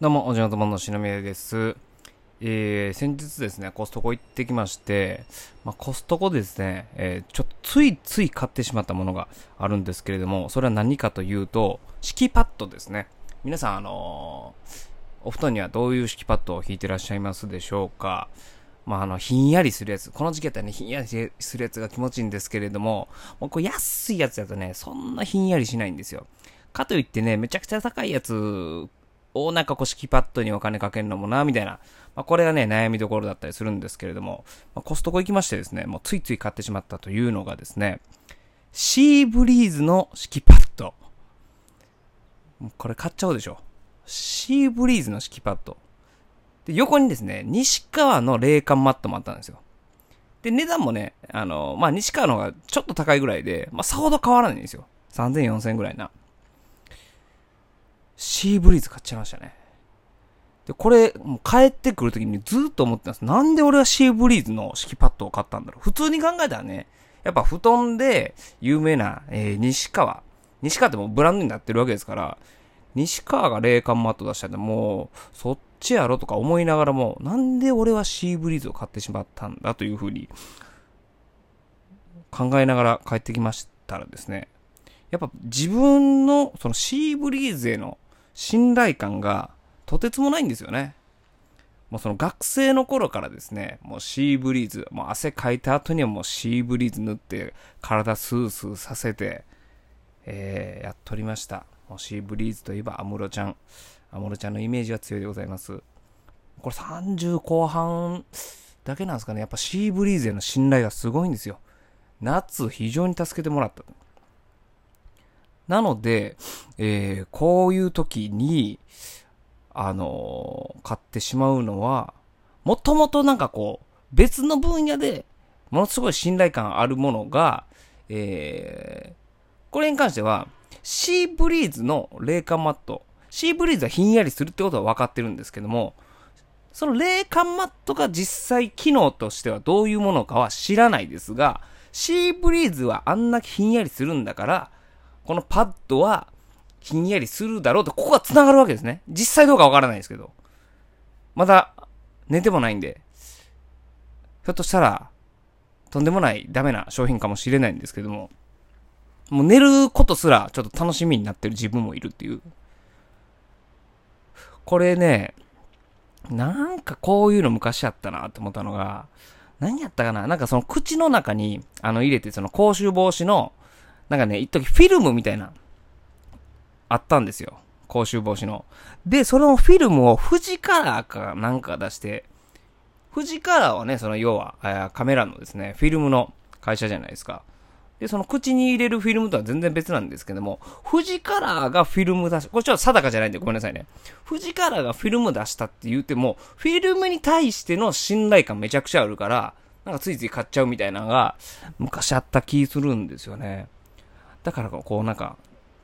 どうも、おじのとものしのみえです。えー、先日ですね、コストコ行ってきまして、まあ、コストコですね、えーちょっとついつい買ってしまったものがあるんですけれども、それは何かというと、敷きパッドですね。皆さん、あのーお布団にはどういう敷きパッドを引いてらっしゃいますでしょうか？まあ、あの、ひんやりするやつ。この時期だったらね、ひんやりするやつが気持ちいいんですけれども、もうこれ安いやつだとね、そんなひんやりしないんですよ。かといってね、めちゃくちゃ高いやつをなんかこう敷きパッドにお金かけるのもな、みたいな。まあ、これがね、悩みどころだったりするんですけれども、まあ、コストコ行きましてですね、もうついつい買ってしまったというのがですね、シーブリーズの敷きパッド。これ買っちゃおうでしょ。シーブリーズの敷きパッド。で、横にですね、西川の冷感マットもあったんですよ。で、値段もね、あの、まあ、西川の方がちょっと高いぐらいで、まあ、さほど変わらないんですよ。3000、4000ぐらいな。シーブリーズ買っちゃいましたね。で、これ、もう帰ってくるときにずっと思ってます。なんで俺はシーブリーズの敷きパッドを買ったんだろう。普通に考えたらね、やっぱ布団で有名な、えー西川。西川ってもうブランドになってるわけですから、西川が冷感マット出したんで、もう、そっちやろとか思いながらも、なんで俺はシーブリーズを買ってしまったんだというふうに、考えながら帰ってきましたらですね、やっぱ自分のそのシーブリーズへの信頼感がとてつもないんですよね。もうその学生の頃からですね、もうシーブリーズ、もう汗かいた後にはもうシーブリーズ塗って体スースーさせて、えー、やっとりました。もうシーブリーズといえば安室ちゃん。安室ちゃんのイメージが強いでございます。これ30後半だけなんですかね。やっぱシーブリーズへの信頼がすごいんですよ。夏非常に助けてもらった。なので、えーこういう時に、あのー買ってしまうのは、もともとなんかこう、別の分野で、ものすごい信頼感あるものが、えーこれに関しては、シーブリーズの冷感マット、シーブリーズはひんやりするってことは分かってるんですけども、その冷感マットが実際機能としてはどういうものかは知らないですが、シーブリーズはあんなひんやりするんだから、このパッドはひんやりするだろうと、ここが繋がるわけですね。実際どうかわからないですけど。まだ寝てもないんで、ひょっとしたら、とんでもないダメな商品かもしれないんですけども、もう寝ることすらちょっと楽しみになってる自分もいるっていう。これね、なんかこういうの昔あったなって思ったのが、何やったかな？なんかその口の中にあの入れてその口臭防止のなんかね、一時フィルムみたいな、あったんですよ。口臭防止の。で、そのフィルムを富士カラーかなんか出して、富士カラーはね、その要は、カメラのですね、フィルムの会社じゃないですか。で、その口に入れるフィルムとは全然別なんですけども、富士カラーがフィルム出し、これちょっと定かじゃないんでごめんなさいね。富士カラーがフィルム出したって言っても、フィルムに対しての信頼感めちゃくちゃあるから、なんかついつい買っちゃうみたいなのが、昔あった気するんですよね。だからこうなんか、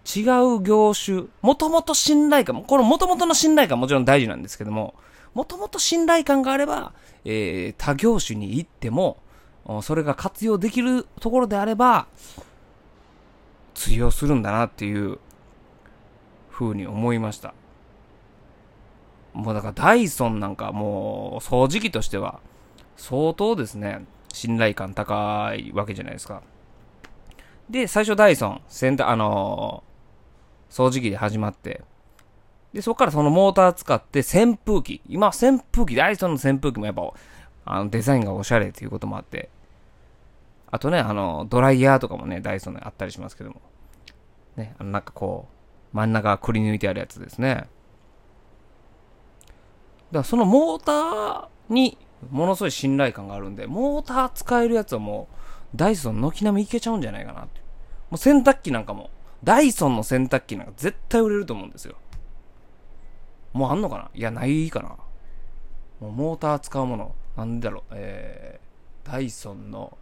違う業種、もともと信頼感、このもともとの信頼感もちろん大事なんですけども、もともと信頼感があれば、えー、他業種に行っても、それが活用できるところであれば、通用するんだなっていう、風に思いました。もうだからダイソンなんかもう掃除機としては相当ですね、信頼感高いわけじゃないですか。で、最初ダイソン、洗濯、あのー掃除機で始まって、で、そこからそのモーター使って扇風機、今扇風機、ダイソンの扇風機もやっぱ、あの、デザインがおしゃれっていうこともあって、あとね、あの、ドライヤーとかもね、ダイソンであったりしますけども、ね、あの、なんかこう、真ん中くり抜いてあるやつですね。だからそのモーターにものすごい信頼感があるんで、モーター使えるやつはもう、ダイソン軒並みいけちゃうんじゃないかなって。もう洗濯機なんかも、ダイソンの洗濯機なんか絶対売れると思うんですよ。もうあんのかな？いや、ないかな。もうモーター使うもの、なんだろう、えー、ダイソンの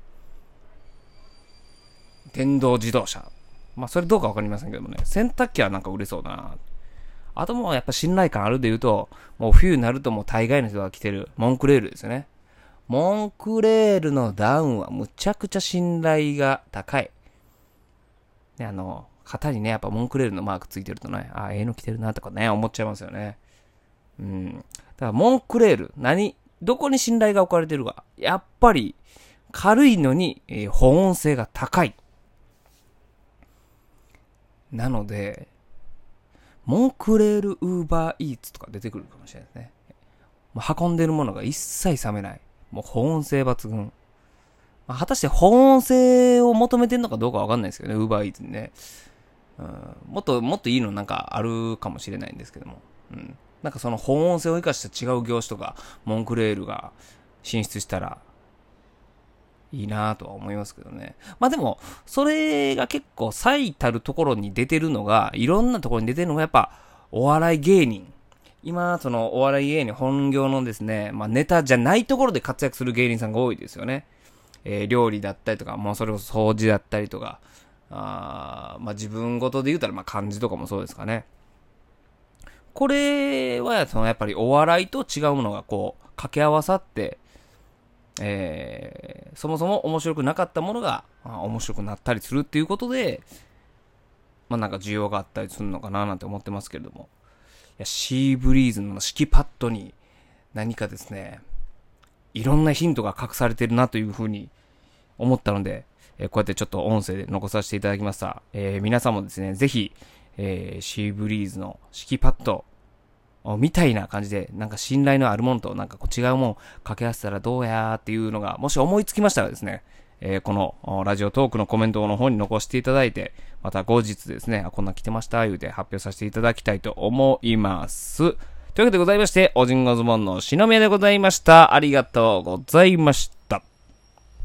電動自動車。まあ、それどうかわかりませんけどもね、洗濯機はなんか売れそうだな。あともうやっぱ信頼感あるで言うと、もう冬になるともう大概の人が着てるモンクレールですよね。モンクレールのダウンはむちゃくちゃ信頼が高い。ね、あの、肩にね、やっぱモンクレールのマークついてるとね、あ、ええの着てるなとかね、思っちゃいますよね。うん。だから、モンクレール、何、どこに信頼が置かれてるか。やっぱり、軽いのに、えー保温性が高い。なので、モンクレールウーバーイーツとか出てくるかもしれないですね。運んでるものが一切冷めない。もう保温性抜群。まあ果たして保温性を求めてるのかどうかわかんないですけどね、ウーバーイーツにね。うん、もっと、もっといいのなんかあるかもしれないんですけども。うん。なんかその保温性を生かした違う業種とか、モンクレールが進出したら、いいなとは思いますけどね。まあでも、それが結構最たるところに出てるのが、いろんなところに出てるのがやっぱ、お笑い芸人。今、そのお笑い芸人本業のですね、まあネタじゃないところで活躍する芸人さんが多いですよね。えー料理だったりとか、もうそれこそ掃除だったりとか、あまあ自分ごとで言うたら、まあ漢字とかもそうですかね。これは、そのやっぱりお笑いと違うものがこう、掛け合わさって、えー、そもそも面白くなかったものが、あ面白くなったりするっていうことで、まあなんか需要があったりするのかななんて思ってますけれども。や、シーブリーズの敷きパッドに何かですね、いろんなヒントが隠されてるなというふうに思ったので、えこうやってちょっと音声で残させていただきました。えー皆さんもですね、ぜひ、えーシーブリーズの敷きパッドみたいな感じで、なんか信頼のあるものとなんかこう違うものを掛け合わせたらどうやーっていうのが、もし思いつきましたらですね、えーこのラジオトークのコメントの方に残していただいて、また後日ですね、あ、こんな来てました、言うて発表させていただきたいと思います。というわけでございまして、おじんごズボンのしのみやでございました。ありがとうございました。